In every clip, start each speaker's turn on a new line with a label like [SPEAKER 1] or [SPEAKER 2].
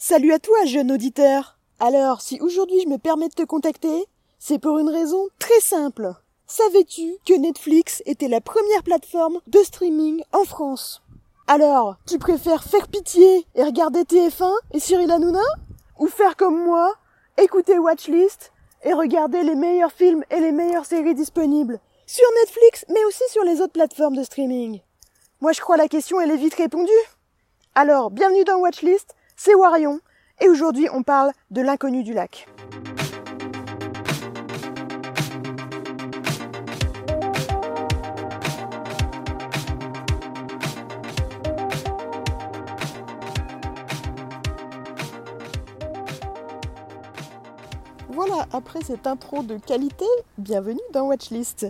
[SPEAKER 1] Salut à toi, jeune auditeur. Alors, si aujourd'hui je me permets de te contacter, c'est pour une raison très simple. Savais-tu que Netflix était la première plateforme de streaming en France? Alors, tu préfères faire pitié et regarder TF1 et Cyril Hanouna? Ou faire comme moi, écouter Watchlist et regarder les meilleurs films et les meilleures séries disponibles sur Netflix, mais aussi sur les autres plateformes de streaming? Moi je crois la question elle est vite répondue. Alors, bienvenue dans Watchlist, c'est Warion, et aujourd'hui on parle de l'inconnu du lac. Voilà, après cette intro de qualité, bienvenue dans Watchlist.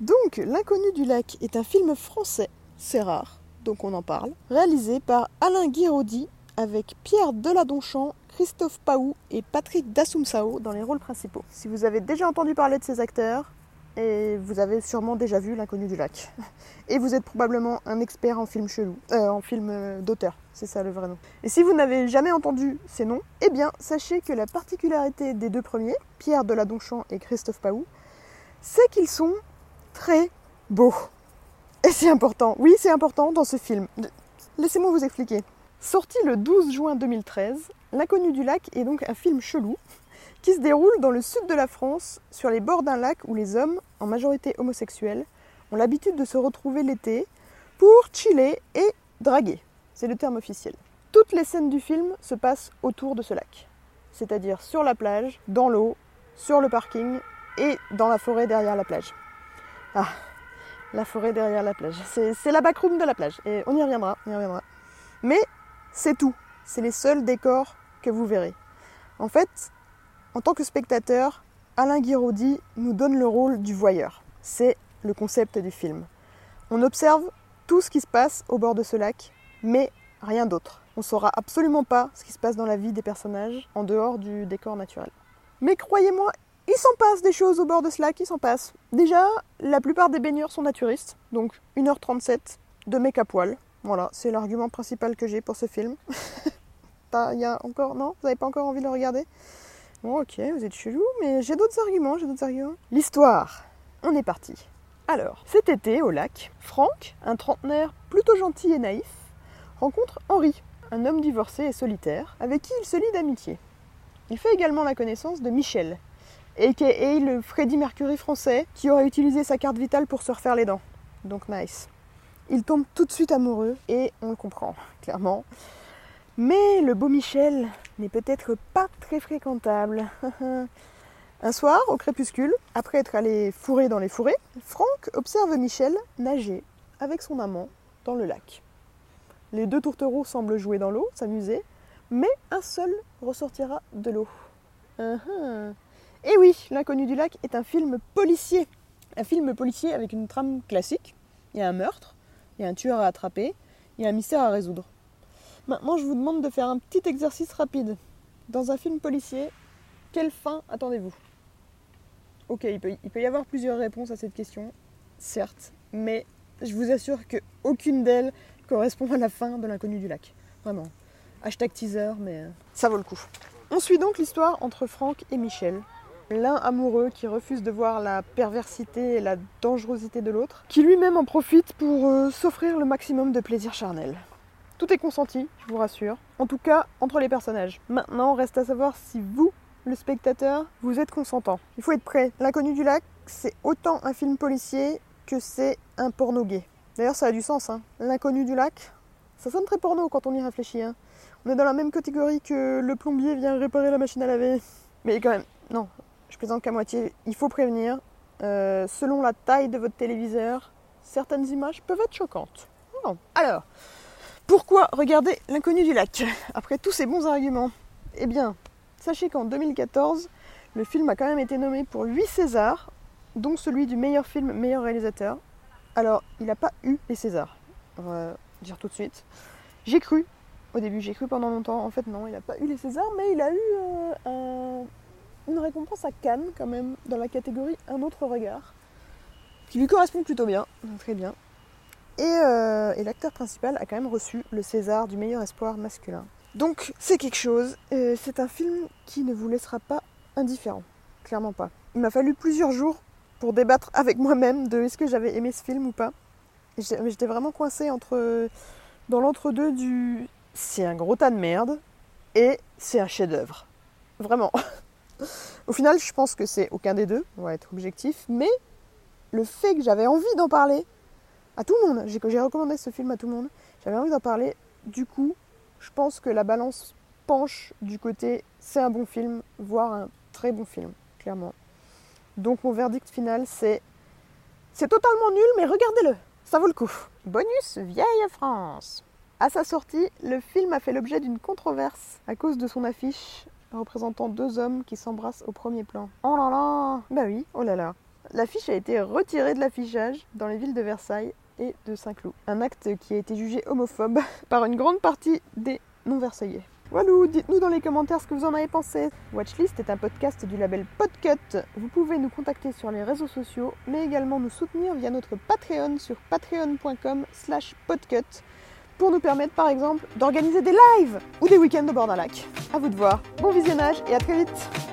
[SPEAKER 1] Donc, L'inconnu du lac est un film français, c'est rare, donc on en parle, réalisé par Alain Guiraudy avec Pierre Deladonchamp, Christophe Paou et Patrick Dassoumsao dans les rôles principaux. Si vous avez déjà entendu parler de ces acteurs, et vous avez sûrement déjà vu L'inconnu du lac. Et vous êtes probablement un expert en film chelou, euh, en film euh, d'auteur, c'est ça le vrai nom. Et si vous n'avez jamais entendu ces noms, eh bien sachez que la particularité des deux premiers, Pierre Deladonchamp et Christophe Paou, c'est qu'ils sont très beaux. Et c'est important, oui c'est important dans ce film. Laissez-moi vous expliquer. Sorti le 12 juin 2013, L'inconnu du lac est donc un film chelou qui se déroule dans le sud de la France, sur les bords d'un lac où les hommes, en majorité homosexuels, ont l'habitude de se retrouver l'été pour chiller et draguer. C'est le terme officiel. Toutes les scènes du film se passent autour de ce lac, c'est-à-dire sur la plage, dans l'eau, sur le parking et dans la forêt derrière la plage. Ah, la forêt derrière la plage. C'est la backroom de la plage. Et on y reviendra, on y reviendra. Mais c'est tout. C'est les seuls décors que vous verrez. En fait, en tant que spectateur, Alain Guiraudy nous donne le rôle du voyeur. C'est le concept du film. On observe tout ce qui se passe au bord de ce lac, mais rien d'autre. On ne saura absolument pas ce qui se passe dans la vie des personnages en dehors du décor naturel. Mais croyez-moi, il s'en passe des choses au bord de ce lac, il s'en passe. Déjà, la plupart des baigneurs sont naturistes, donc 1h37 de mec à poil. Voilà, c'est l'argument principal que j'ai pour ce film. Il y a encore. Non Vous n'avez pas encore envie de le regarder? Bon, ok, vous êtes chelou, mais j'ai d'autres arguments, j'ai d'autres arguments. L'histoire. On est parti. Alors, cet été, au lac, Franck, un trentenaire plutôt gentil et naïf, rencontre Henri, un homme divorcé et solitaire, avec qui il se lie d'amitié. Il fait également la connaissance de Michel, a.k.a. le Freddie Mercury français, qui aurait utilisé sa carte vitale pour se refaire les dents. Donc nice. Il tombe tout de suite amoureux, et on le comprend, clairement. Mais le beau Michel n'est peut-être pas très fréquentable. Un soir, au crépuscule, après être allé fourrer dans les fourrés, Franck observe Michel nager avec son amant dans le lac. Les deux tourtereaux semblent jouer dans l'eau, s'amuser, mais un seul ressortira de l'eau. Uh-huh. Et oui, L'inconnu du lac est un film policier. Un film policier avec une trame classique. Il y a un meurtre, il y a un tueur à attraper, il y a un mystère à résoudre. Maintenant, je vous demande de faire un petit exercice rapide. Dans un film policier, quelle fin attendez-vous? Ok, il peut, y avoir plusieurs réponses à cette question, certes, mais je vous assure qu'aucune d'elles correspond à la fin de l'inconnu du lac. Vraiment. Hashtag teaser, mais euh, ça vaut le coup. On suit donc l'histoire entre Franck et Michel, l'un amoureux qui refuse de voir la perversité et la dangerosité de l'autre, qui lui-même en profite pour euh, s'offrir le maximum de plaisir charnel. Tout est consenti, je vous rassure. En tout cas, entre les personnages. Maintenant, reste à savoir si vous, le spectateur, vous êtes consentant. Il faut être prêt. L'inconnu du lac, c'est autant un film policier que c'est un porno gay. D'ailleurs, ça a du sens. Hein. L'inconnu du lac, ça sonne très porno quand on y réfléchit. Hein. On est dans la même catégorie que le plombier vient réparer la machine à laver. Mais quand même, non, je plaisante qu'à moitié. Il faut prévenir. Euh, selon la taille de votre téléviseur, certaines images peuvent être choquantes. Alors, pourquoi regarder l'inconnu du lac Après tous ces bons arguments? Eh bien, sachez qu'en 2014, le film a quand même été nommé pour 8 Césars, dont celui du meilleur film, meilleur réalisateur. Alors, il n'a pas eu les Césars, on va dire tout de suite. J'ai cru, au début, j'ai cru pendant longtemps. En fait, non, il n'a pas eu les Césars, mais il a eu euh, récompense à Cannes, quand même, dans la catégorie Un autre regard, qui lui correspond plutôt bien, très bien. Euh, et, l'acteur principal a quand même reçu le César du meilleur espoir masculin. Donc c'est quelque chose. Euh, c'est un film qui ne vous laissera pas indifférent. Clairement pas. Il m'a fallu plusieurs jours pour débattre avec moi-même de est-ce que j'avais aimé ce film ou pas. J'étais vraiment coincée entre dans l'entre-deux du c'est un gros tas de merde et c'est un chef-d'œuvre. Vraiment. Au final, je pense que c'est aucun des deux, on va être objectif, mais le fait que j'avais envie d'en parler à tout le monde, j'ai recommandé ce film à tout le monde, j'avais envie d'en parler, du coup, je pense que la balance penche du côté c'est un bon film, voire un très bon film, clairement. Donc mon verdict final c'est c'est totalement nul mais regardez-le, ça vaut le coup. Bonus vieille France. À sa sortie, le film a fait l'objet d'une controverse à cause de son affiche représentant deux hommes qui s'embrassent au premier plan. Oh là là Bah oui, oh là là. L'affiche a été retirée de l'affichage dans les villes de Versailles et de Saint-Cloud. Un acte qui a été jugé homophobe par une grande partie des non-versaillais. Voilà, dites-nous dans les commentaires ce que vous en avez pensé. Watchlist est un podcast du label Podcut. Vous pouvez nous contacter sur les réseaux sociaux, mais également nous soutenir via notre Patreon sur patreon.com slash podcut pour nous permettre par exemple d'organiser des lives ou des week-ends au bord d'un lac. A vous de voir. Bon visionnage et à très vite